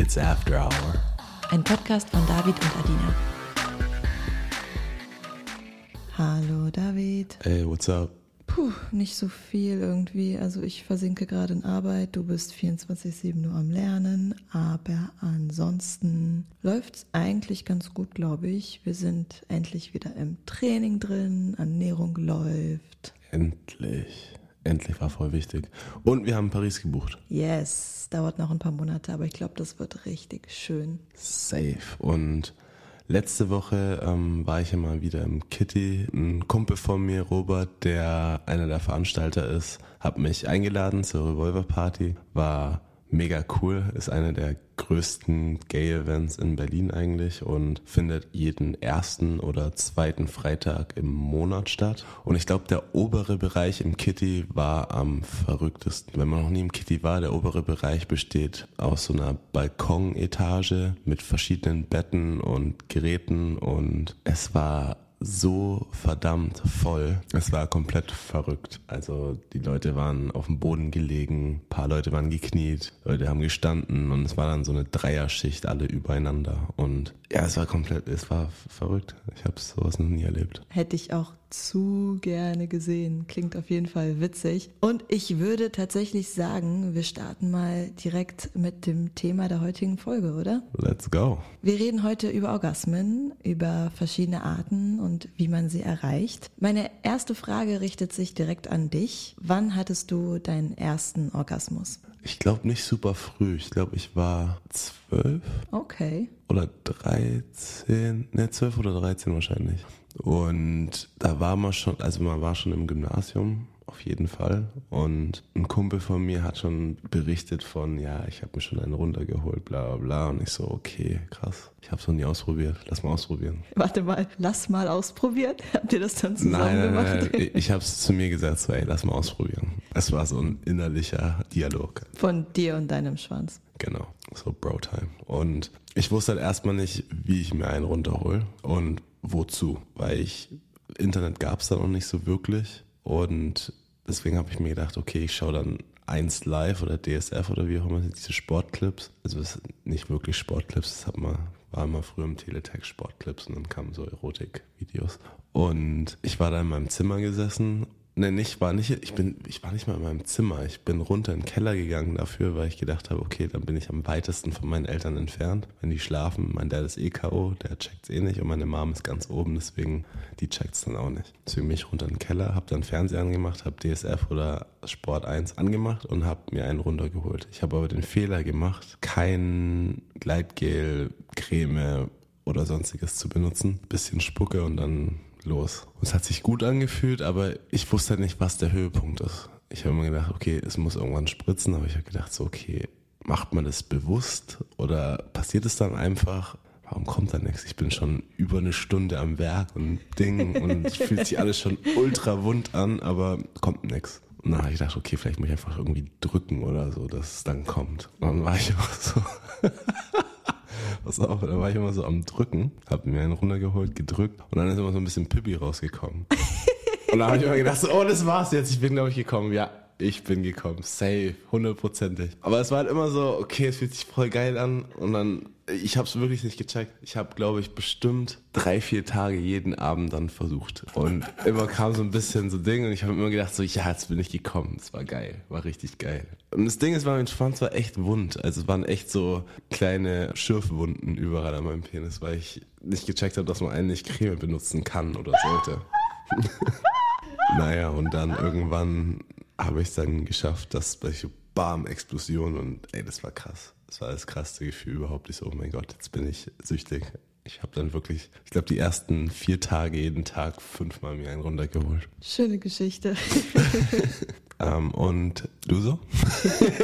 It's After Hour. Ein Podcast von David und Adina. Hallo David. Hey, what's up? Puh, nicht so viel irgendwie. Also ich versinke gerade in Arbeit, du bist 24-7 nur am Lernen, aber ansonsten läuft's eigentlich ganz gut, glaube ich. Wir sind endlich wieder im Training drin, Ernährung läuft. Endlich. Endlich war voll wichtig. Und wir haben Paris gebucht. Yes, dauert noch ein paar Monate, aber ich glaube, das wird richtig schön. Safe. Und letzte Woche ähm, war ich ja mal wieder im Kitty. Ein Kumpel von mir, Robert, der einer der Veranstalter ist, hat mich eingeladen zur Revolver Party. War mega cool, ist einer der größten Gay-Events in Berlin eigentlich und findet jeden ersten oder zweiten Freitag im Monat statt. Und ich glaube, der obere Bereich im Kitty war am verrücktesten. Wenn man noch nie im Kitty war, der obere Bereich besteht aus so einer Balkonetage mit verschiedenen Betten und Geräten und es war so verdammt voll. Es war komplett verrückt. Also die Leute waren auf dem Boden gelegen, paar Leute waren gekniet, Leute haben gestanden und es war dann so eine Dreierschicht alle übereinander. Und ja, es war komplett, es war verrückt. Ich habe sowas noch nie erlebt. Hätte ich auch zu gerne gesehen. Klingt auf jeden Fall witzig. Und ich würde tatsächlich sagen, wir starten mal direkt mit dem Thema der heutigen Folge, oder? Let's go. Wir reden heute über Orgasmen, über verschiedene Arten und wie man sie erreicht. Meine erste Frage richtet sich direkt an dich. Wann hattest du deinen ersten Orgasmus? Ich glaube nicht super früh. Ich glaube, ich war zwölf. Okay. Oder dreizehn. Ne, zwölf oder dreizehn wahrscheinlich. Und da war man schon, also man war schon im Gymnasium, auf jeden Fall. Und ein Kumpel von mir hat schon berichtet von, ja, ich habe mir schon einen runtergeholt, bla bla bla. Und ich so, okay, krass. Ich habe es noch nie ausprobiert. Lass mal ausprobieren. Warte mal, lass mal ausprobieren. Habt ihr das dann zusammen nein, nein, gemacht? Nein, ich habe es zu mir gesagt, so, ey, lass mal ausprobieren. Es war so ein innerlicher Dialog. Von dir und deinem Schwanz. Genau, so Bro-Time. Und ich wusste halt erstmal nicht, wie ich mir einen runterhole und wozu, weil ich, Internet gab es da noch nicht so wirklich und deswegen habe ich mir gedacht, okay, ich schaue dann 1 Live oder DSF oder wie auch immer, diese Sportclips. Also das sind nicht wirklich Sportclips, das hat man, war immer früher im Teletext Sportclips und dann kamen so Erotikvideos. Und ich war da in meinem Zimmer gesessen Nee, nicht, war nicht, ich bin, ich war nicht mal in meinem Zimmer. Ich bin runter in den Keller gegangen dafür, weil ich gedacht habe, okay, dann bin ich am weitesten von meinen Eltern entfernt. Wenn die schlafen, mein Dad ist eh K.O., der checkt's eh nicht und meine Mom ist ganz oben, deswegen, die checkt's dann auch nicht. Deswegen bin ich runter in den Keller, hab dann Fernseher angemacht, hab DSF oder Sport 1 angemacht und hab mir einen runtergeholt. Ich habe aber den Fehler gemacht, kein Gleitgel, Creme oder sonstiges zu benutzen. Bisschen Spucke und dann los. Es hat sich gut angefühlt, aber ich wusste nicht, was der Höhepunkt ist. Ich habe mir gedacht, okay, es muss irgendwann spritzen, aber ich habe gedacht, so, okay, macht man das bewusst oder passiert es dann einfach? Warum kommt da nichts? Ich bin schon über eine Stunde am Werk und Ding und fühlt sich alles schon ultra wund an, aber kommt nichts. Und dann habe ich gedacht, okay, vielleicht muss ich einfach irgendwie drücken oder so, dass es dann kommt. Und dann war ich auch so. Pass auf, da war ich immer so am Drücken, hab mir einen runtergeholt, gedrückt und dann ist immer so ein bisschen Pippi rausgekommen. und dann habe ich immer gedacht, so, oh, das war's jetzt, ich bin, glaube ich, gekommen. Ja, ich bin gekommen, safe, hundertprozentig. Aber es war halt immer so, okay, es fühlt sich voll geil an und dann, ich habe es wirklich nicht gecheckt. Ich habe, glaube ich, bestimmt drei, vier Tage jeden Abend dann versucht. Und immer kam so ein bisschen so Ding und ich habe immer gedacht so, ja, jetzt bin ich gekommen. Es war geil, war richtig geil. Und das Ding ist, mein Schwanz war echt wund. Also es waren echt so kleine Schürfwunden überall an meinem Penis, weil ich nicht gecheckt habe, dass man eigentlich Creme benutzen kann oder sollte. naja, und dann irgendwann habe ich es dann geschafft, dass ich Bam, Explosion und ey, das war krass. Das war das krasseste Gefühl überhaupt. Ich so, oh mein Gott, jetzt bin ich süchtig. Ich habe dann wirklich, ich glaube, die ersten vier Tage jeden Tag fünfmal mir einen runtergeholt. Schöne Geschichte. ähm, und du so?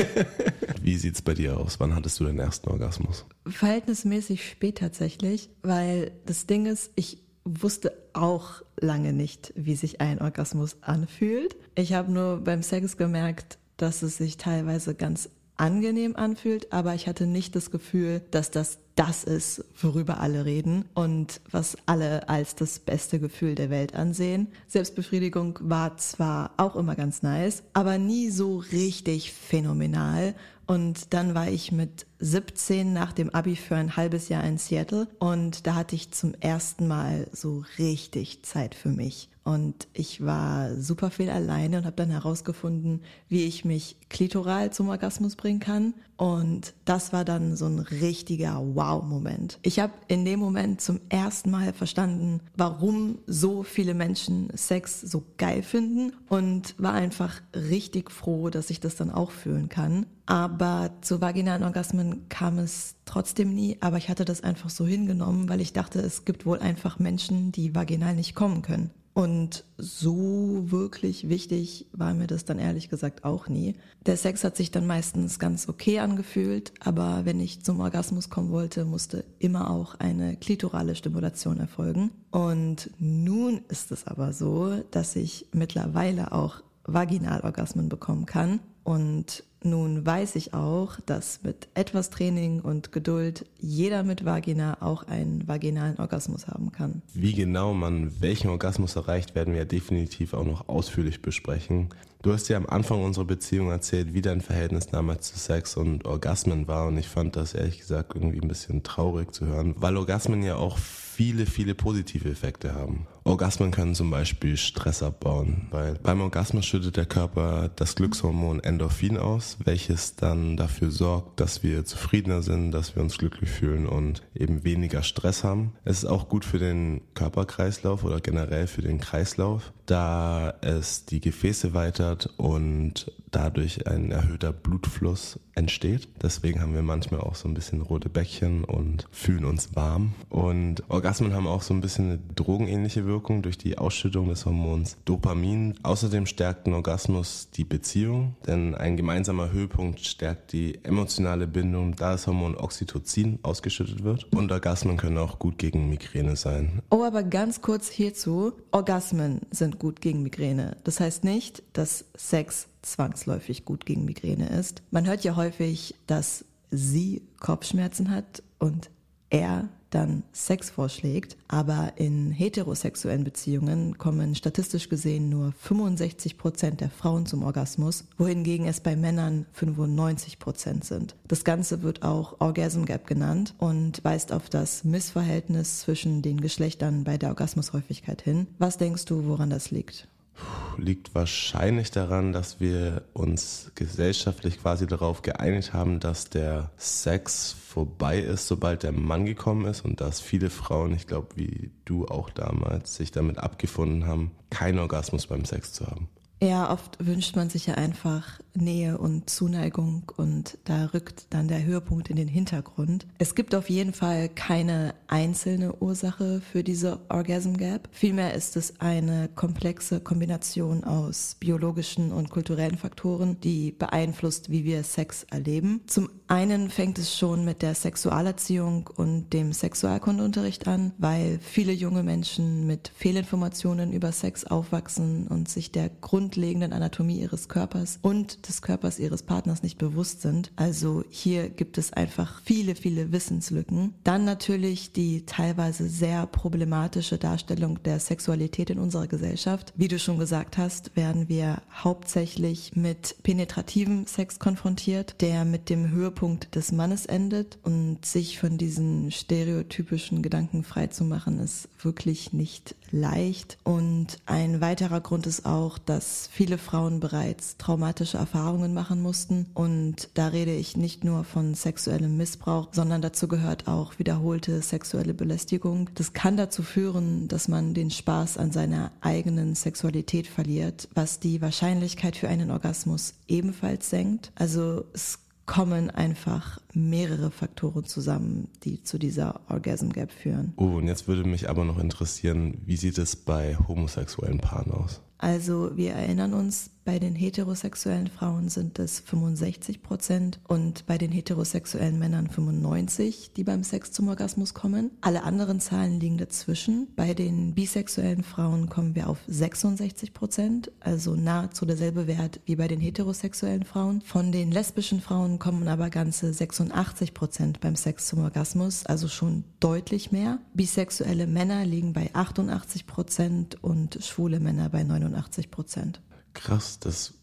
Wie sieht's bei dir aus? Wann hattest du deinen ersten Orgasmus? Verhältnismäßig spät tatsächlich, weil das Ding ist, ich wusste auch lange nicht, wie sich ein Orgasmus anfühlt. Ich habe nur beim Sex gemerkt, dass es sich teilweise ganz angenehm anfühlt, aber ich hatte nicht das Gefühl, dass das das ist, worüber alle reden und was alle als das beste Gefühl der Welt ansehen. Selbstbefriedigung war zwar auch immer ganz nice, aber nie so richtig phänomenal. Und dann war ich mit 17 nach dem Abi für ein halbes Jahr in Seattle und da hatte ich zum ersten Mal so richtig Zeit für mich. Und ich war super viel alleine und habe dann herausgefunden, wie ich mich klitoral zum Orgasmus bringen kann. Und das war dann so ein richtiger Wow-Moment. Ich habe in dem Moment zum ersten Mal verstanden, warum so viele Menschen Sex so geil finden und war einfach richtig froh, dass ich das dann auch fühlen kann. Aber zu vaginalen Orgasmen kam es trotzdem nie, aber ich hatte das einfach so hingenommen, weil ich dachte, es gibt wohl einfach Menschen, die vaginal nicht kommen können. Und so wirklich wichtig war mir das dann ehrlich gesagt auch nie. Der Sex hat sich dann meistens ganz okay angefühlt, aber wenn ich zum Orgasmus kommen wollte, musste immer auch eine klitorale Stimulation erfolgen. Und nun ist es aber so, dass ich mittlerweile auch Vaginalorgasmen bekommen kann. Und nun weiß ich auch, dass mit etwas Training und Geduld jeder mit Vagina auch einen vaginalen Orgasmus haben kann. Wie genau man welchen Orgasmus erreicht, werden wir definitiv auch noch ausführlich besprechen. Du hast ja am Anfang unserer Beziehung erzählt, wie dein Verhältnis damals zu Sex und Orgasmen war und ich fand das ehrlich gesagt irgendwie ein bisschen traurig zu hören, weil Orgasmen ja auch viele, viele positive Effekte haben. Orgasmen können zum Beispiel Stress abbauen, weil beim Orgasmus schüttet der Körper das Glückshormon Endorphin aus, welches dann dafür sorgt, dass wir zufriedener sind, dass wir uns glücklich fühlen und eben weniger Stress haben. Es ist auch gut für den Körperkreislauf oder generell für den Kreislauf, da es die Gefäße weitert und dadurch ein erhöhter Blutfluss entsteht. Deswegen haben wir manchmal auch so ein bisschen rote Bäckchen und fühlen uns warm. Und Orgasmen haben auch so ein bisschen eine drogenähnliche Wirkung durch die Ausschüttung des Hormons Dopamin. Außerdem stärkt ein Orgasmus die Beziehung, denn ein gemeinsamer Höhepunkt stärkt die emotionale Bindung, da das Hormon Oxytocin ausgeschüttet wird. Und Orgasmen können auch gut gegen Migräne sein. Oh, aber ganz kurz hierzu. Orgasmen sind gut gegen Migräne. Das heißt nicht, dass Sex zwangsläufig gut gegen Migräne ist. Man hört ja häufig, dass sie Kopfschmerzen hat und er dann Sex vorschlägt, aber in heterosexuellen Beziehungen kommen statistisch gesehen nur 65 Prozent der Frauen zum Orgasmus, wohingegen es bei Männern 95 Prozent sind. Das Ganze wird auch Orgasm Gap genannt und weist auf das Missverhältnis zwischen den Geschlechtern bei der Orgasmushäufigkeit hin. Was denkst du, woran das liegt? Liegt wahrscheinlich daran, dass wir uns gesellschaftlich quasi darauf geeinigt haben, dass der Sex vorbei ist, sobald der Mann gekommen ist und dass viele Frauen, ich glaube wie du auch damals, sich damit abgefunden haben, keinen Orgasmus beim Sex zu haben. Ja, oft wünscht man sich ja einfach Nähe und Zuneigung und da rückt dann der Höhepunkt in den Hintergrund. Es gibt auf jeden Fall keine einzelne Ursache für diese Orgasm Gap. Vielmehr ist es eine komplexe Kombination aus biologischen und kulturellen Faktoren, die beeinflusst, wie wir Sex erleben. Zum einen fängt es schon mit der Sexualerziehung und dem Sexualkundeunterricht an, weil viele junge Menschen mit Fehlinformationen über Sex aufwachsen und sich der grundlegenden Anatomie ihres Körpers und des Körpers ihres Partners nicht bewusst sind. Also hier gibt es einfach viele, viele Wissenslücken. Dann natürlich die teilweise sehr problematische Darstellung der Sexualität in unserer Gesellschaft. Wie du schon gesagt hast, werden wir hauptsächlich mit penetrativem Sex konfrontiert, der mit dem Höhepunkt des Mannes endet und sich von diesen stereotypischen Gedanken frei zu machen, ist wirklich nicht leicht. Und ein weiterer Grund ist auch, dass viele Frauen bereits traumatische Erfahrungen machen mussten. Und da rede ich nicht nur von sexuellem Missbrauch, sondern dazu gehört auch wiederholte sexuelle Belästigung. Das kann dazu führen, dass man den Spaß an seiner eigenen Sexualität verliert, was die Wahrscheinlichkeit für einen Orgasmus ebenfalls senkt. Also es kommen einfach mehrere Faktoren zusammen, die zu dieser Orgasm Gap führen. Oh, und jetzt würde mich aber noch interessieren, wie sieht es bei homosexuellen Paaren aus? Also wir erinnern uns, bei den heterosexuellen Frauen sind es 65 Prozent und bei den heterosexuellen Männern 95, die beim Sex zum Orgasmus kommen. Alle anderen Zahlen liegen dazwischen. Bei den bisexuellen Frauen kommen wir auf 66 Prozent, also nahezu derselbe Wert wie bei den heterosexuellen Frauen. Von den lesbischen Frauen kommen aber ganze 86 Prozent beim Sex zum Orgasmus, also schon deutlich mehr. Bisexuelle Männer liegen bei 88 Prozent und schwule Männer bei 89 Prozent krass, dass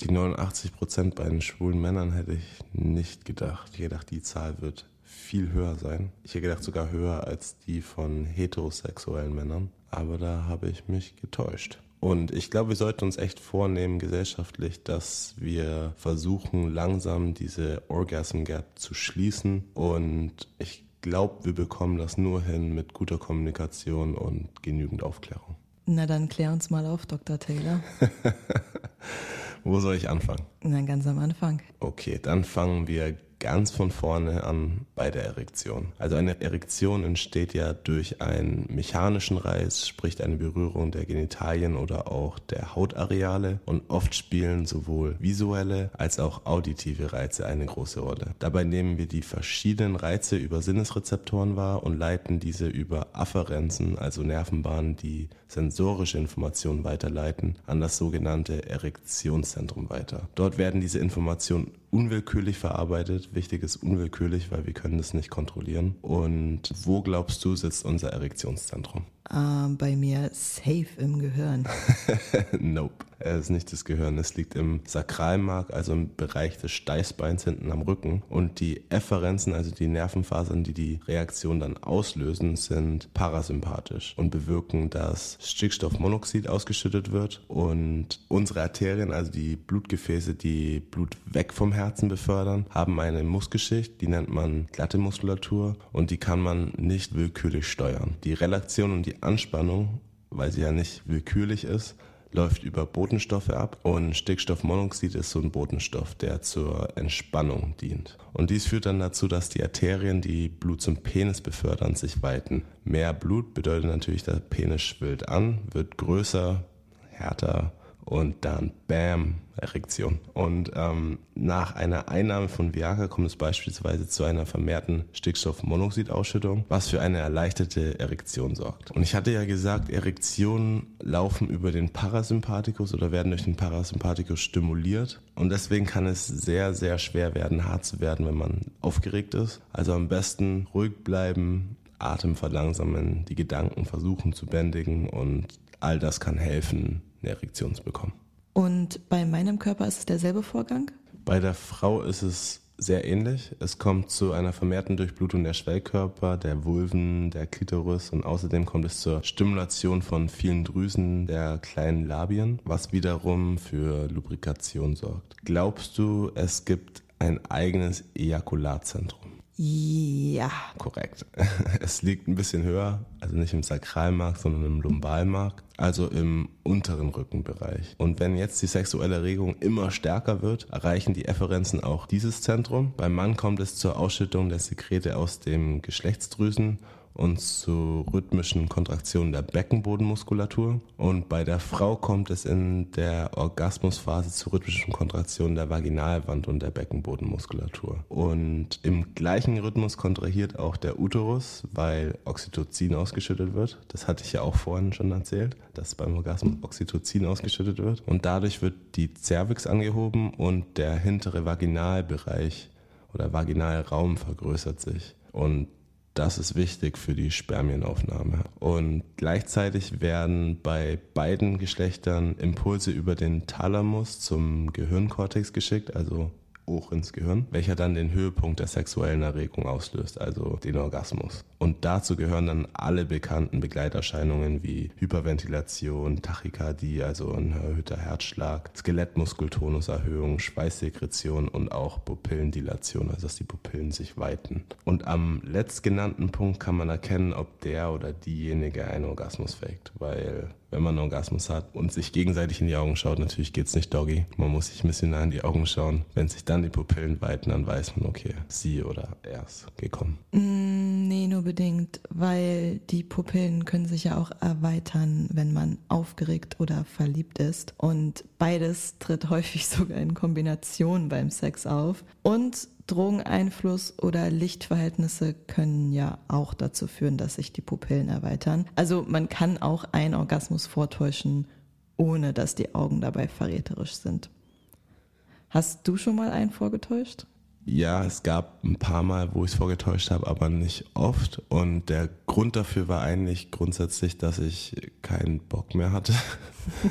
die 89 Prozent bei den schwulen Männern hätte ich nicht gedacht. Ich hätte gedacht, die Zahl wird viel höher sein. Ich hätte gedacht, sogar höher als die von heterosexuellen Männern. Aber da habe ich mich getäuscht. Und ich glaube, wir sollten uns echt vornehmen gesellschaftlich, dass wir versuchen, langsam diese Orgasm Gap zu schließen. Und ich glaube, wir bekommen das nur hin mit guter Kommunikation und genügend Aufklärung. Na dann klär uns mal auf, Dr. Taylor. Wo soll ich anfangen? Na, ganz am Anfang. Okay, dann fangen wir ganz von vorne an bei der Erektion. Also eine Erektion entsteht ja durch einen mechanischen Reiz, sprich eine Berührung der Genitalien oder auch der Hautareale und oft spielen sowohl visuelle als auch auditive Reize eine große Rolle. Dabei nehmen wir die verschiedenen Reize über Sinnesrezeptoren wahr und leiten diese über Afferenzen, also Nervenbahnen, die sensorische Informationen weiterleiten, an das sogenannte Erektionszentrum weiter. Dort werden diese Informationen unwillkürlich verarbeitet. Wichtig ist unwillkürlich, weil wir können das nicht kontrollieren. Und wo glaubst du sitzt unser Erektionszentrum? Uh, bei mir safe im Gehirn. nope. Es ist nicht das Gehirn. Es liegt im Sakralmark, also im Bereich des Steißbeins hinten am Rücken. Und die Efferenzen, also die Nervenfasern, die die Reaktion dann auslösen, sind parasympathisch und bewirken, dass Stickstoffmonoxid ausgeschüttet wird und unsere Arterien, also die Blutgefäße, die Blut weg vom Herzen befördern, haben eine Muskelschicht, die nennt man glatte Muskulatur und die kann man nicht willkürlich steuern. Die Relation und die Anspannung, weil sie ja nicht willkürlich ist, läuft über Botenstoffe ab und Stickstoffmonoxid ist so ein Botenstoff, der zur Entspannung dient. Und dies führt dann dazu, dass die Arterien, die Blut zum Penis befördern, sich weiten. Mehr Blut bedeutet natürlich, der Penis schwillt an, wird größer, härter und dann Bam, Erektion. Und ähm, nach einer Einnahme von Viagra kommt es beispielsweise zu einer vermehrten Stickstoffmonoxidausschüttung, was für eine erleichterte Erektion sorgt. Und ich hatte ja gesagt, Erektionen laufen über den Parasympathikus oder werden durch den Parasympathikus stimuliert. Und deswegen kann es sehr, sehr schwer werden, hart zu werden, wenn man aufgeregt ist. Also am besten ruhig bleiben, Atem verlangsamen, die Gedanken versuchen zu bändigen und all das kann helfen, eine Erektion zu bekommen. Und bei meinem Körper ist es derselbe Vorgang? Bei der Frau ist es sehr ähnlich. Es kommt zu einer vermehrten Durchblutung der Schwellkörper, der Vulven, der Klitoris und außerdem kommt es zur Stimulation von vielen Drüsen der kleinen Labien, was wiederum für Lubrikation sorgt. Glaubst du, es gibt ein eigenes Ejakulatzentrum? Ja. Korrekt. Es liegt ein bisschen höher, also nicht im Sakralmark, sondern im Lumbalmark, also im unteren Rückenbereich. Und wenn jetzt die sexuelle Erregung immer stärker wird, erreichen die Efferenzen auch dieses Zentrum. Beim Mann kommt es zur Ausschüttung der Sekrete aus dem Geschlechtsdrüsen und zu rhythmischen Kontraktionen der Beckenbodenmuskulatur. Und bei der Frau kommt es in der Orgasmusphase zu rhythmischen Kontraktionen der Vaginalwand und der Beckenbodenmuskulatur. Und im gleichen Rhythmus kontrahiert auch der Uterus, weil Oxytocin ausgeschüttet wird. Das hatte ich ja auch vorhin schon erzählt, dass beim Orgasmus Oxytocin ausgeschüttet wird. Und dadurch wird die Cervix angehoben und der hintere Vaginalbereich oder Vaginalraum vergrößert sich. Und das ist wichtig für die Spermienaufnahme. Und gleichzeitig werden bei beiden Geschlechtern Impulse über den Thalamus zum Gehirnkortex geschickt, also hoch ins Gehirn, welcher dann den Höhepunkt der sexuellen Erregung auslöst, also den Orgasmus. Und dazu gehören dann alle bekannten Begleiterscheinungen wie Hyperventilation, Tachykardie, also ein erhöhter Herzschlag, Skelettmuskeltonuserhöhung, Schweißsekretion und auch Pupillendilation, also dass die Pupillen sich weiten. Und am letztgenannten Punkt kann man erkennen, ob der oder diejenige einen Orgasmus fängt, weil wenn man einen Orgasmus hat und sich gegenseitig in die Augen schaut, natürlich geht's nicht doggy. Man muss sich ein bisschen nah in die Augen schauen. Wenn sich dann die Pupillen weiten, dann weiß man, okay, sie oder er ist gekommen. Mm Nee, nur bedingt, weil die Pupillen können sich ja auch erweitern, wenn man aufgeregt oder verliebt ist. Und beides tritt häufig sogar in Kombination beim Sex auf. Und Drogeneinfluss oder Lichtverhältnisse können ja auch dazu führen, dass sich die Pupillen erweitern. Also man kann auch einen Orgasmus vortäuschen, ohne dass die Augen dabei verräterisch sind. Hast du schon mal einen vorgetäuscht? Ja, es gab ein paar Mal, wo ich es vorgetäuscht habe, aber nicht oft. Und der Grund dafür war eigentlich grundsätzlich, dass ich keinen Bock mehr hatte.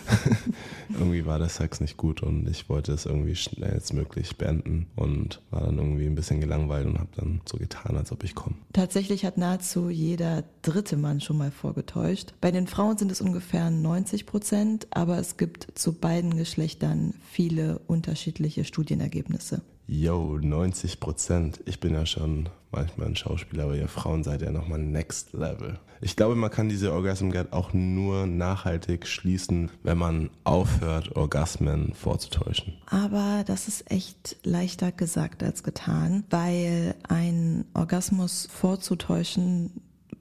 irgendwie war der Sex nicht gut und ich wollte es irgendwie schnellstmöglich beenden und war dann irgendwie ein bisschen gelangweilt und habe dann so getan, als ob ich komme. Tatsächlich hat nahezu jeder dritte Mann schon mal vorgetäuscht. Bei den Frauen sind es ungefähr 90 Prozent, aber es gibt zu beiden Geschlechtern viele unterschiedliche Studienergebnisse. Yo, 90 Prozent. Ich bin ja schon manchmal ein Schauspieler, aber ihr Frauen seid ja nochmal next level. Ich glaube, man kann diese Orgasm Gap auch nur nachhaltig schließen, wenn man aufhört, Orgasmen vorzutäuschen. Aber das ist echt leichter gesagt als getan, weil ein Orgasmus vorzutäuschen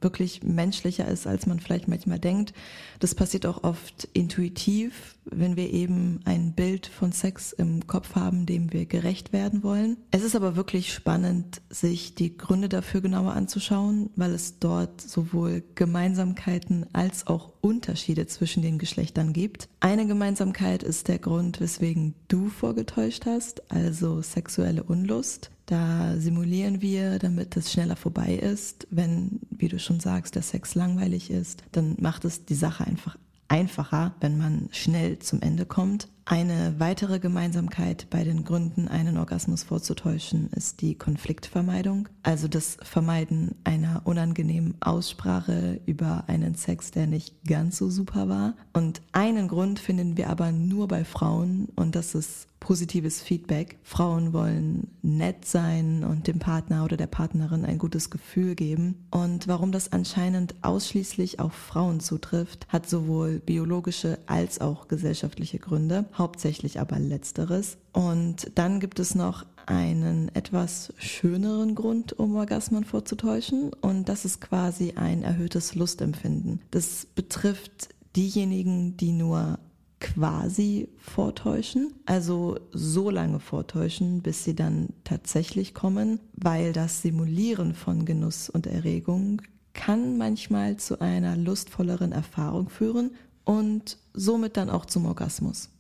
wirklich menschlicher ist, als man vielleicht manchmal denkt. Das passiert auch oft intuitiv, wenn wir eben ein Bild von Sex im Kopf haben, dem wir gerecht werden wollen. Es ist aber wirklich spannend, sich die Gründe dafür genauer anzuschauen, weil es dort sowohl Gemeinsamkeiten als auch Unterschiede zwischen den Geschlechtern gibt. Eine Gemeinsamkeit ist der Grund, weswegen du vorgetäuscht hast, also sexuelle Unlust. Da simulieren wir, damit es schneller vorbei ist. Wenn, wie du schon sagst, der Sex langweilig ist, dann macht es die Sache einfach einfacher, wenn man schnell zum Ende kommt. Eine weitere Gemeinsamkeit bei den Gründen, einen Orgasmus vorzutäuschen, ist die Konfliktvermeidung, also das Vermeiden einer unangenehmen Aussprache über einen Sex, der nicht ganz so super war. Und einen Grund finden wir aber nur bei Frauen und das ist positives Feedback. Frauen wollen nett sein und dem Partner oder der Partnerin ein gutes Gefühl geben. Und warum das anscheinend ausschließlich auf Frauen zutrifft, hat sowohl biologische als auch gesellschaftliche Gründe hauptsächlich aber letzteres. Und dann gibt es noch einen etwas schöneren Grund, um Orgasmen vorzutäuschen. Und das ist quasi ein erhöhtes Lustempfinden. Das betrifft diejenigen, die nur quasi vortäuschen, also so lange vortäuschen, bis sie dann tatsächlich kommen, weil das Simulieren von Genuss und Erregung kann manchmal zu einer lustvolleren Erfahrung führen und somit dann auch zum Orgasmus.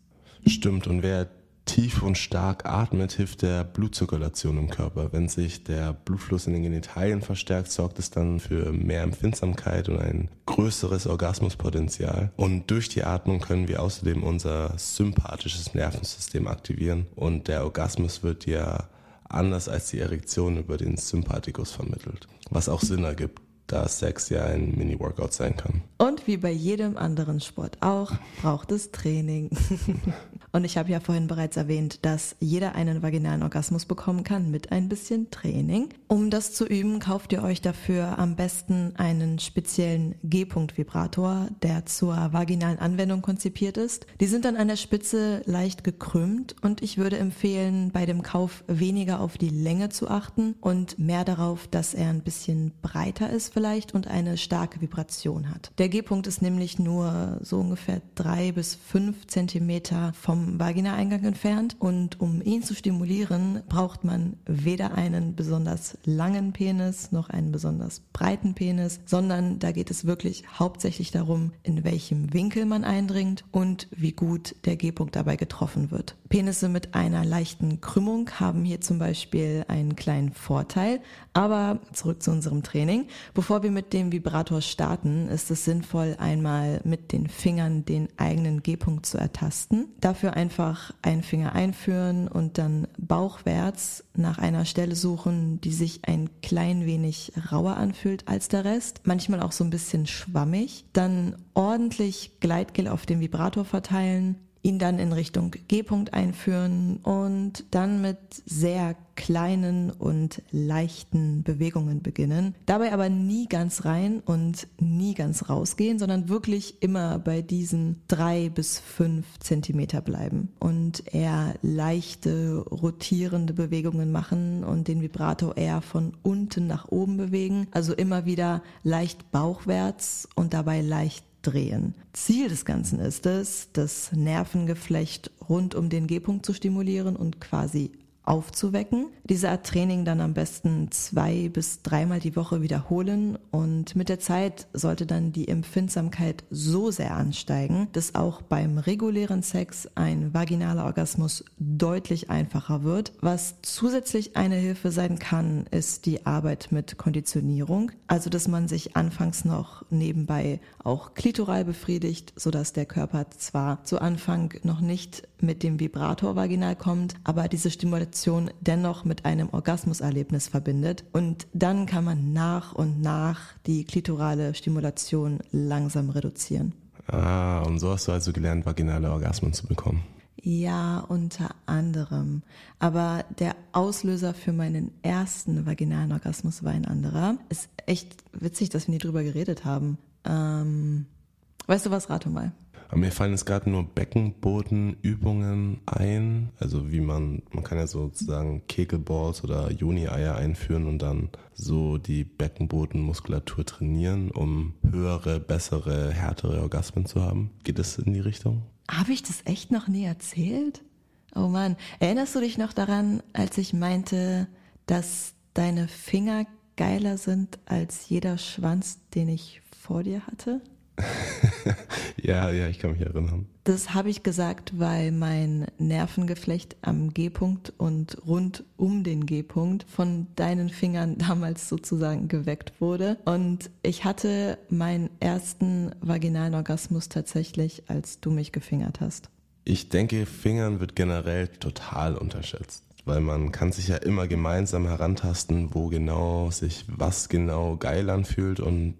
Stimmt, und wer tief und stark atmet, hilft der Blutzirkulation im Körper. Wenn sich der Blutfluss in den Genitalien verstärkt, sorgt es dann für mehr Empfindsamkeit und ein größeres Orgasmuspotenzial. Und durch die Atmung können wir außerdem unser sympathisches Nervensystem aktivieren und der Orgasmus wird ja anders als die Erektion über den Sympathikus vermittelt, was auch Sinn ergibt da Sex ja ein Mini-Workout sein kann. Und wie bei jedem anderen Sport auch, braucht es Training. Und ich habe ja vorhin bereits erwähnt, dass jeder einen vaginalen Orgasmus bekommen kann mit ein bisschen Training. Um das zu üben, kauft ihr euch dafür am besten einen speziellen G-Punkt-Vibrator, der zur vaginalen Anwendung konzipiert ist. Die sind dann an der Spitze leicht gekrümmt und ich würde empfehlen, bei dem Kauf weniger auf die Länge zu achten und mehr darauf, dass er ein bisschen breiter ist vielleicht und eine starke Vibration hat. Der G-Punkt ist nämlich nur so ungefähr drei bis fünf Zentimeter vom Vaginaeingang entfernt und um ihn zu stimulieren, braucht man weder einen besonders langen Penis noch einen besonders breiten Penis, sondern da geht es wirklich hauptsächlich darum, in welchem Winkel man eindringt und wie gut der G-Punkt dabei getroffen wird. Penisse mit einer leichten Krümmung haben hier zum Beispiel einen kleinen Vorteil, aber zurück zu unserem Training. Bevor wir mit dem Vibrator starten, ist es sinnvoll, einmal mit den Fingern den eigenen G-Punkt zu ertasten. Dafür einfach einen Finger einführen und dann bauchwärts nach einer Stelle suchen, die sich ein klein wenig rauer anfühlt als der Rest, manchmal auch so ein bisschen schwammig. Dann ordentlich Gleitgel auf dem Vibrator verteilen ihn dann in Richtung G-Punkt einführen und dann mit sehr kleinen und leichten Bewegungen beginnen. Dabei aber nie ganz rein und nie ganz rausgehen, sondern wirklich immer bei diesen drei bis fünf Zentimeter bleiben und eher leichte rotierende Bewegungen machen und den Vibrator eher von unten nach oben bewegen. Also immer wieder leicht bauchwärts und dabei leicht drehen. Ziel des Ganzen ist es, das Nervengeflecht rund um den G-Punkt zu stimulieren und quasi aufzuwecken. Diese Art Training dann am besten zwei bis dreimal die Woche wiederholen und mit der Zeit sollte dann die Empfindsamkeit so sehr ansteigen, dass auch beim regulären Sex ein vaginaler Orgasmus deutlich einfacher wird. Was zusätzlich eine Hilfe sein kann, ist die Arbeit mit Konditionierung, also dass man sich anfangs noch nebenbei auch klitoral befriedigt, sodass der Körper zwar zu Anfang noch nicht mit dem Vibrator vaginal kommt, aber diese Stimulation Stimulation dennoch mit einem Orgasmuserlebnis verbindet. Und dann kann man nach und nach die klitorale Stimulation langsam reduzieren. Ah, und so hast du also gelernt, vaginale Orgasmen zu bekommen. Ja, unter anderem. Aber der Auslöser für meinen ersten vaginalen Orgasmus war ein anderer. Ist echt witzig, dass wir nie drüber geredet haben. Ähm, weißt du was, rate mal. Aber mir fallen jetzt gerade nur Beckenbodenübungen ein. Also wie man, man kann ja sozusagen Kegelballs oder Juni-Eier einführen und dann so die Beckenbodenmuskulatur trainieren, um höhere, bessere, härtere Orgasmen zu haben. Geht es in die Richtung? Habe ich das echt noch nie erzählt? Oh Mann, erinnerst du dich noch daran, als ich meinte, dass deine Finger geiler sind als jeder Schwanz, den ich vor dir hatte? ja, ja, ich kann mich erinnern. Das habe ich gesagt, weil mein Nervengeflecht am G-Punkt und rund um den G-Punkt von deinen Fingern damals sozusagen geweckt wurde. Und ich hatte meinen ersten vaginalen Orgasmus tatsächlich, als du mich gefingert hast. Ich denke, Fingern wird generell total unterschätzt weil man kann sich ja immer gemeinsam herantasten, wo genau sich was genau geil anfühlt und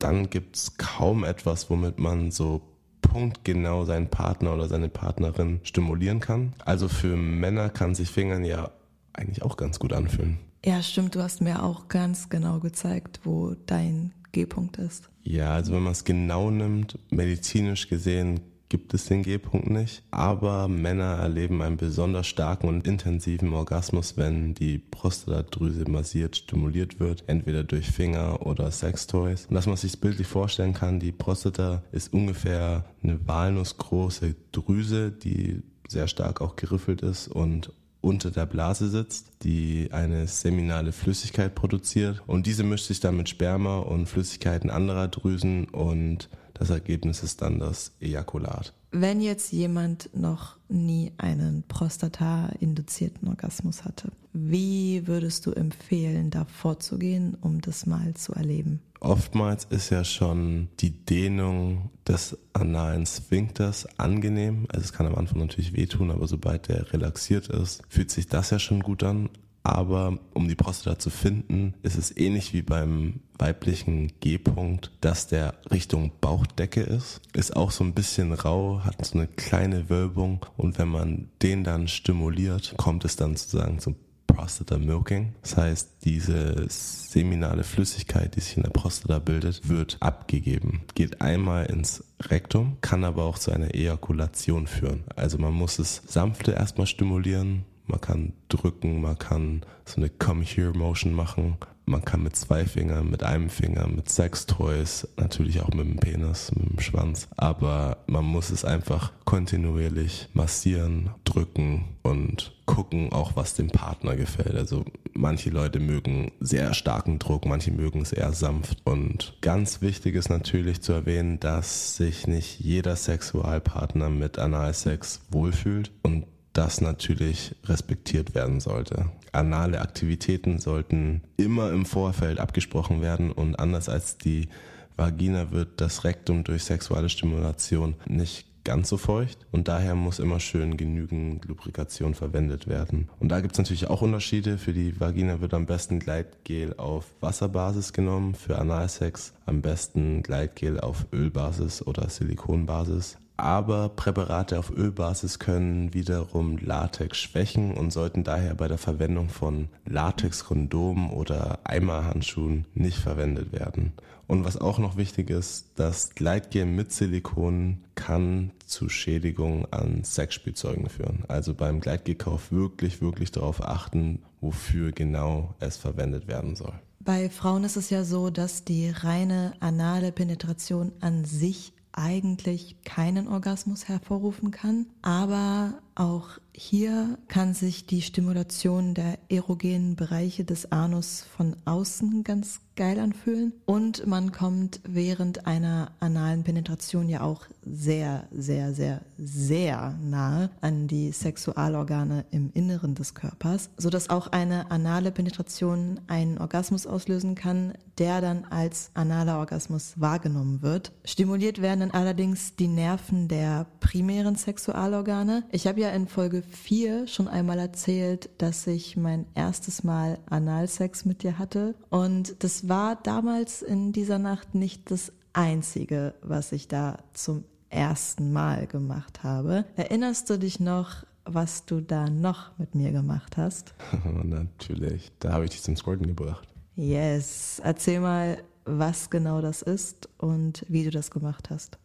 dann gibt es kaum etwas, womit man so punktgenau seinen Partner oder seine Partnerin stimulieren kann. Also für Männer kann sich Fingern ja eigentlich auch ganz gut anfühlen. Ja, stimmt. Du hast mir auch ganz genau gezeigt, wo dein G-Punkt ist. Ja, also wenn man es genau nimmt, medizinisch gesehen gibt es den G-Punkt nicht. Aber Männer erleben einen besonders starken und intensiven Orgasmus, wenn die Prostatadrüse massiert stimuliert wird, entweder durch Finger oder Sextoys. Und dass man sich bildlich vorstellen kann, die Prostata ist ungefähr eine walnussgroße Drüse, die sehr stark auch geriffelt ist und unter der Blase sitzt, die eine seminale Flüssigkeit produziert und diese mischt sich dann mit Sperma und Flüssigkeiten anderer Drüsen und das Ergebnis ist dann das Ejakulat. Wenn jetzt jemand noch nie einen Prostata-induzierten Orgasmus hatte, wie würdest du empfehlen, da vorzugehen, um das mal zu erleben? Oftmals ist ja schon die Dehnung des analen Sphinkters angenehm. Also es kann am Anfang natürlich wehtun, aber sobald der relaxiert ist, fühlt sich das ja schon gut an. Aber um die Prostata zu finden, ist es ähnlich wie beim weiblichen G-Punkt, dass der Richtung Bauchdecke ist. Ist auch so ein bisschen rau, hat so eine kleine Wölbung und wenn man den dann stimuliert, kommt es dann sozusagen zum Prostata Milking. Das heißt, diese seminale Flüssigkeit, die sich in der Prostata bildet, wird abgegeben. Geht einmal ins Rektum, kann aber auch zu einer Ejakulation führen. Also man muss es sanfte erstmal stimulieren, man kann drücken, man kann so eine Come Here Motion machen. Man kann mit zwei Fingern, mit einem Finger, mit Sextoys, natürlich auch mit dem Penis, mit dem Schwanz. Aber man muss es einfach kontinuierlich massieren, drücken und gucken auch, was dem Partner gefällt. Also manche Leute mögen sehr starken Druck, manche mögen es eher sanft. Und ganz wichtig ist natürlich zu erwähnen, dass sich nicht jeder Sexualpartner mit Analsex wohlfühlt und das natürlich respektiert werden sollte. Anale Aktivitäten sollten immer im Vorfeld abgesprochen werden und anders als die Vagina wird das Rektum durch sexuelle Stimulation nicht ganz so feucht und daher muss immer schön genügend Lubrikation verwendet werden. Und da gibt es natürlich auch Unterschiede. Für die Vagina wird am besten Gleitgel auf Wasserbasis genommen, für Analsex am besten Gleitgel auf Ölbasis oder Silikonbasis. Aber Präparate auf Ölbasis können wiederum Latex schwächen und sollten daher bei der Verwendung von Latex-Kondomen oder Eimerhandschuhen nicht verwendet werden. Und was auch noch wichtig ist, das Gleitgel mit Silikon kann zu Schädigungen an Sexspielzeugen führen. Also beim Gleitgelkauf wirklich, wirklich darauf achten, wofür genau es verwendet werden soll. Bei Frauen ist es ja so, dass die reine anale Penetration an sich eigentlich keinen Orgasmus hervorrufen kann, aber auch hier kann sich die Stimulation der erogenen Bereiche des Anus von außen ganz geil anfühlen und man kommt während einer analen Penetration ja auch sehr, sehr, sehr, sehr nahe an die Sexualorgane im Inneren des Körpers, sodass auch eine anale Penetration einen Orgasmus auslösen kann, der dann als analer Orgasmus wahrgenommen wird. Stimuliert werden dann allerdings die Nerven der primären Sexualorgane. Ich habe ja in Folge 4 schon einmal erzählt, dass ich mein erstes Mal Analsex mit dir hatte. Und das war damals in dieser Nacht nicht das Einzige, was ich da zum ersten Mal gemacht habe. Erinnerst du dich noch, was du da noch mit mir gemacht hast? Natürlich. Da habe ich dich zum Squirten gebracht. Yes. Erzähl mal, was genau das ist und wie du das gemacht hast.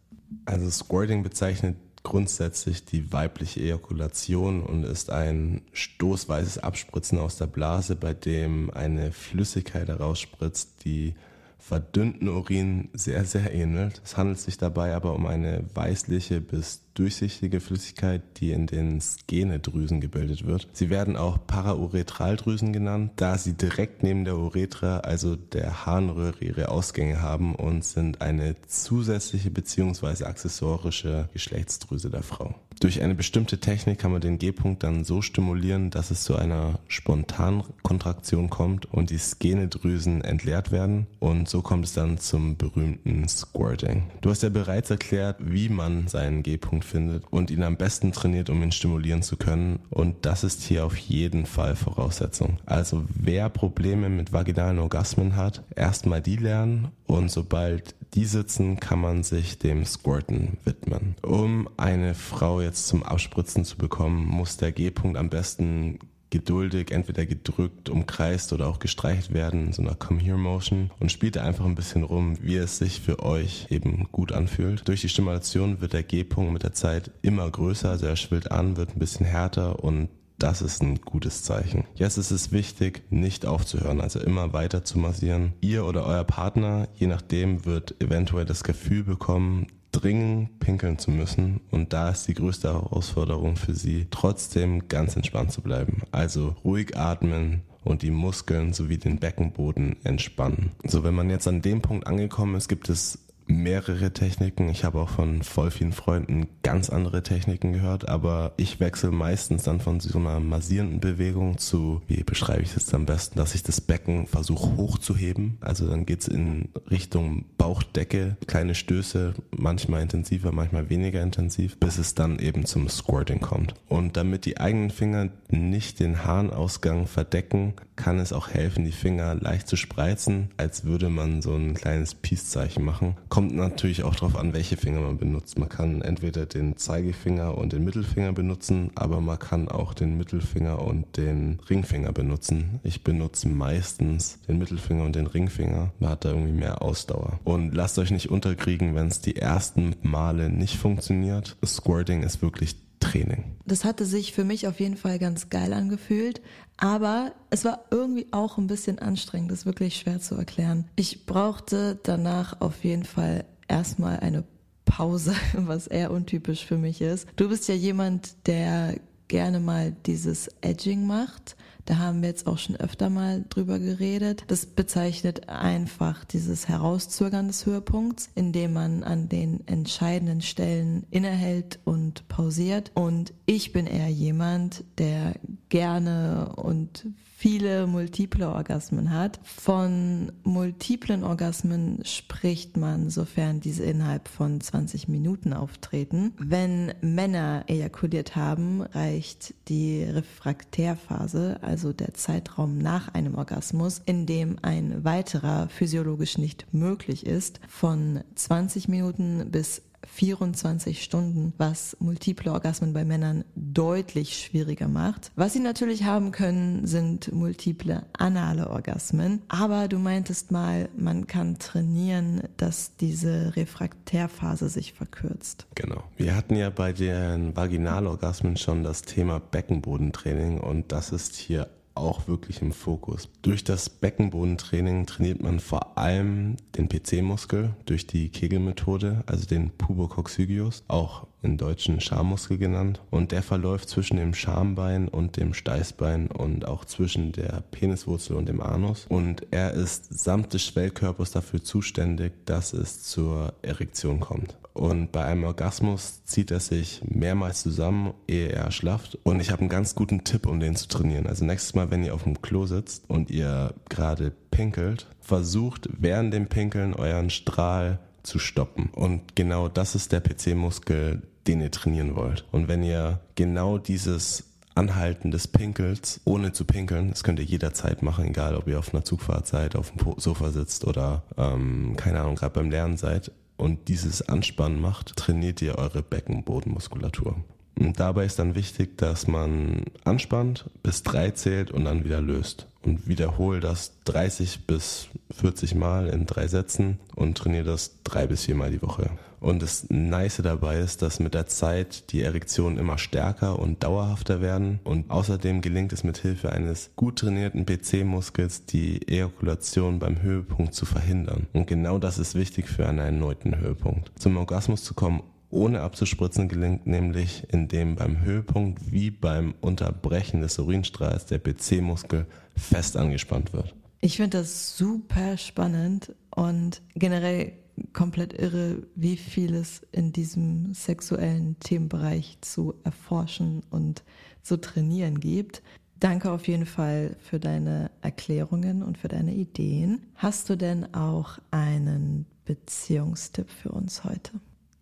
Also Squirting bezeichnet grundsätzlich die weibliche Ejakulation und ist ein stoßweises Abspritzen aus der Blase, bei dem eine Flüssigkeit herausspritzt, die verdünnten Urin sehr, sehr ähnelt. Es handelt sich dabei aber um eine weißliche bis durchsichtige Flüssigkeit, die in den Skenedrüsen gebildet wird. Sie werden auch Parauretraldrüsen genannt, da sie direkt neben der Uretra, also der Harnröhre, ihre Ausgänge haben und sind eine zusätzliche bzw. accessorische Geschlechtsdrüse der Frau. Durch eine bestimmte Technik kann man den G-Punkt dann so stimulieren, dass es zu einer spontanen Kontraktion kommt und die Skenedrüsen entleert werden und so kommt es dann zum berühmten Squirting. Du hast ja bereits erklärt, wie man seinen G-Punkt findet und ihn am besten trainiert, um ihn stimulieren zu können und das ist hier auf jeden Fall Voraussetzung. Also wer Probleme mit vaginalen Orgasmen hat, erstmal die lernen und sobald die sitzen, kann man sich dem Squirten widmen. Um eine Frau jetzt zum Abspritzen zu bekommen, muss der G-Punkt am besten geduldig, entweder gedrückt, umkreist oder auch gestreicht werden, in so einer Come-Here-Motion und spielt einfach ein bisschen rum, wie es sich für euch eben gut anfühlt. Durch die Stimulation wird der G-Punkt mit der Zeit immer größer, also er schwillt an, wird ein bisschen härter und das ist ein gutes Zeichen. Jetzt ist es wichtig, nicht aufzuhören, also immer weiter zu massieren. Ihr oder euer Partner, je nachdem, wird eventuell das Gefühl bekommen, dringend pinkeln zu müssen. Und da ist die größte Herausforderung für sie, trotzdem ganz entspannt zu bleiben. Also ruhig atmen, und die Muskeln sowie den Beckenboden entspannen. So, wenn man jetzt an dem Punkt angekommen ist, gibt es mehrere Techniken. Ich habe auch von voll vielen Freunden ganz andere Techniken gehört, aber ich wechsle meistens dann von so einer massierenden Bewegung zu, wie beschreibe ich es am besten, dass ich das Becken versuche hochzuheben. Also dann geht's in Richtung Bauchdecke, kleine Stöße, manchmal intensiver, manchmal weniger intensiv, bis es dann eben zum Squirting kommt. Und damit die eigenen Finger nicht den Harnausgang verdecken, kann es auch helfen, die Finger leicht zu spreizen, als würde man so ein kleines Peace-Zeichen machen. Kommt natürlich auch darauf an, welche Finger man benutzt. Man kann entweder den Zeigefinger und den Mittelfinger benutzen, aber man kann auch den Mittelfinger und den Ringfinger benutzen. Ich benutze meistens den Mittelfinger und den Ringfinger. Man hat da irgendwie mehr Ausdauer. Und lasst euch nicht unterkriegen, wenn es die ersten Male nicht funktioniert. Squirting ist wirklich Training. Das hatte sich für mich auf jeden Fall ganz geil angefühlt, aber es war irgendwie auch ein bisschen anstrengend, das ist wirklich schwer zu erklären. Ich brauchte danach auf jeden Fall erstmal eine Pause, was eher untypisch für mich ist. Du bist ja jemand, der gerne mal dieses Edging macht. Da haben wir jetzt auch schon öfter mal drüber geredet. Das bezeichnet einfach dieses Herauszögern des Höhepunkts, indem man an den entscheidenden Stellen innehält und pausiert. Und ich bin eher jemand, der gerne und viele multiple Orgasmen hat. Von multiplen Orgasmen spricht man, sofern diese innerhalb von 20 Minuten auftreten. Wenn Männer ejakuliert haben, reicht die Refraktärphase, also der Zeitraum nach einem Orgasmus, in dem ein weiterer physiologisch nicht möglich ist, von 20 Minuten bis 24 Stunden, was multiple Orgasmen bei Männern deutlich schwieriger macht. Was sie natürlich haben können, sind multiple anale Orgasmen. Aber du meintest mal, man kann trainieren, dass diese Refraktärphase sich verkürzt. Genau. Wir hatten ja bei den Vaginalorgasmen schon das Thema Beckenbodentraining und das ist hier auch wirklich im Fokus. Durch das Beckenbodentraining trainiert man vor allem den PC-Muskel durch die Kegelmethode, also den Pubococcygiosus, auch in deutschen Schammuskel genannt. Und der verläuft zwischen dem Schambein und dem Steißbein und auch zwischen der Peniswurzel und dem Anus. Und er ist samt des Schwellkörpers dafür zuständig, dass es zur Erektion kommt. Und bei einem Orgasmus zieht er sich mehrmals zusammen, ehe er schlaft. Und ich habe einen ganz guten Tipp, um den zu trainieren. Also nächstes Mal, wenn ihr auf dem Klo sitzt und ihr gerade pinkelt, versucht während dem Pinkeln euren Strahl zu stoppen. Und genau das ist der PC-Muskel, den ihr trainieren wollt. Und wenn ihr genau dieses Anhalten des Pinkels, ohne zu pinkeln. Das könnt ihr jederzeit machen, egal ob ihr auf einer Zugfahrt seid, auf dem Sofa sitzt oder, ähm, keine Ahnung, gerade beim Lernen seid und dieses Anspannen macht, trainiert ihr eure Beckenbodenmuskulatur. Dabei ist dann wichtig, dass man anspannt, bis drei zählt und dann wieder löst. Und wiederhole das 30 bis 40 Mal in drei Sätzen und trainiere das drei bis viermal die Woche. Und das Nice dabei ist, dass mit der Zeit die Erektionen immer stärker und dauerhafter werden. Und außerdem gelingt es mit Hilfe eines gut trainierten PC-Muskels, die Ejakulation beim Höhepunkt zu verhindern. Und genau das ist wichtig für einen erneuten Höhepunkt. Zum Orgasmus zu kommen ohne abzuspritzen gelingt nämlich, indem beim Höhepunkt wie beim Unterbrechen des Urinstrahls der PC-Muskel fest angespannt wird. Ich finde das super spannend und generell komplett irre, wie viel es in diesem sexuellen Themenbereich zu erforschen und zu trainieren gibt. Danke auf jeden Fall für deine Erklärungen und für deine Ideen. Hast du denn auch einen Beziehungstipp für uns heute?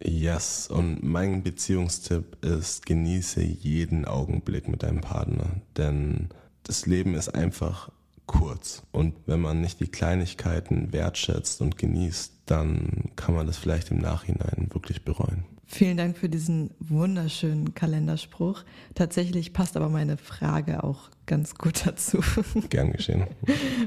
Yes, und mein Beziehungstipp ist, genieße jeden Augenblick mit deinem Partner, denn das Leben ist einfach kurz. Und wenn man nicht die Kleinigkeiten wertschätzt und genießt, dann kann man das vielleicht im Nachhinein wirklich bereuen. Vielen Dank für diesen wunderschönen Kalenderspruch. Tatsächlich passt aber meine Frage auch ganz gut dazu. Gern geschehen.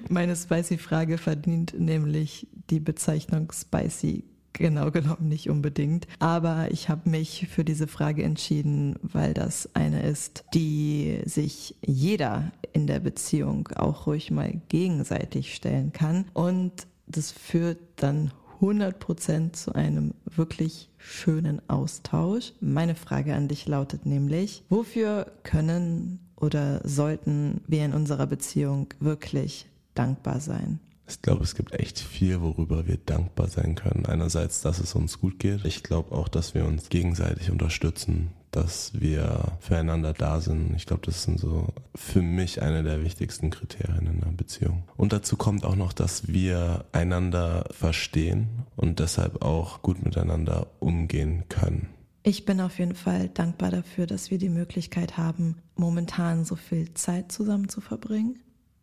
Meine Spicy-Frage verdient nämlich die Bezeichnung Spicy genau genommen nicht unbedingt. Aber ich habe mich für diese Frage entschieden, weil das eine ist, die sich jeder in der Beziehung auch ruhig mal gegenseitig stellen kann. Und das führt dann 100 Prozent zu einem wirklich schönen Austausch. Meine Frage an dich lautet nämlich, wofür können oder sollten wir in unserer Beziehung wirklich dankbar sein? Ich glaube, es gibt echt viel, worüber wir dankbar sein können. Einerseits, dass es uns gut geht. Ich glaube auch, dass wir uns gegenseitig unterstützen, dass wir füreinander da sind. Ich glaube, das sind so für mich eine der wichtigsten Kriterien in einer Beziehung. Und dazu kommt auch noch, dass wir einander verstehen und deshalb auch gut miteinander umgehen können. Ich bin auf jeden Fall dankbar dafür, dass wir die Möglichkeit haben, momentan so viel Zeit zusammen zu verbringen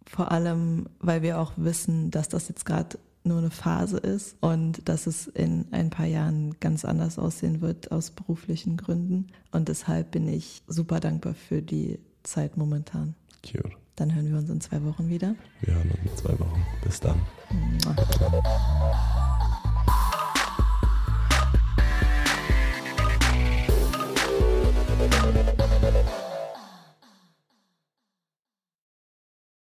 vor allem, weil wir auch wissen, dass das jetzt gerade nur eine Phase ist und dass es in ein paar Jahren ganz anders aussehen wird aus beruflichen Gründen. Und deshalb bin ich super dankbar für die Zeit momentan. Cute. Dann hören wir uns in zwei Wochen wieder. Wir hören uns in zwei Wochen. Bis dann. Mua.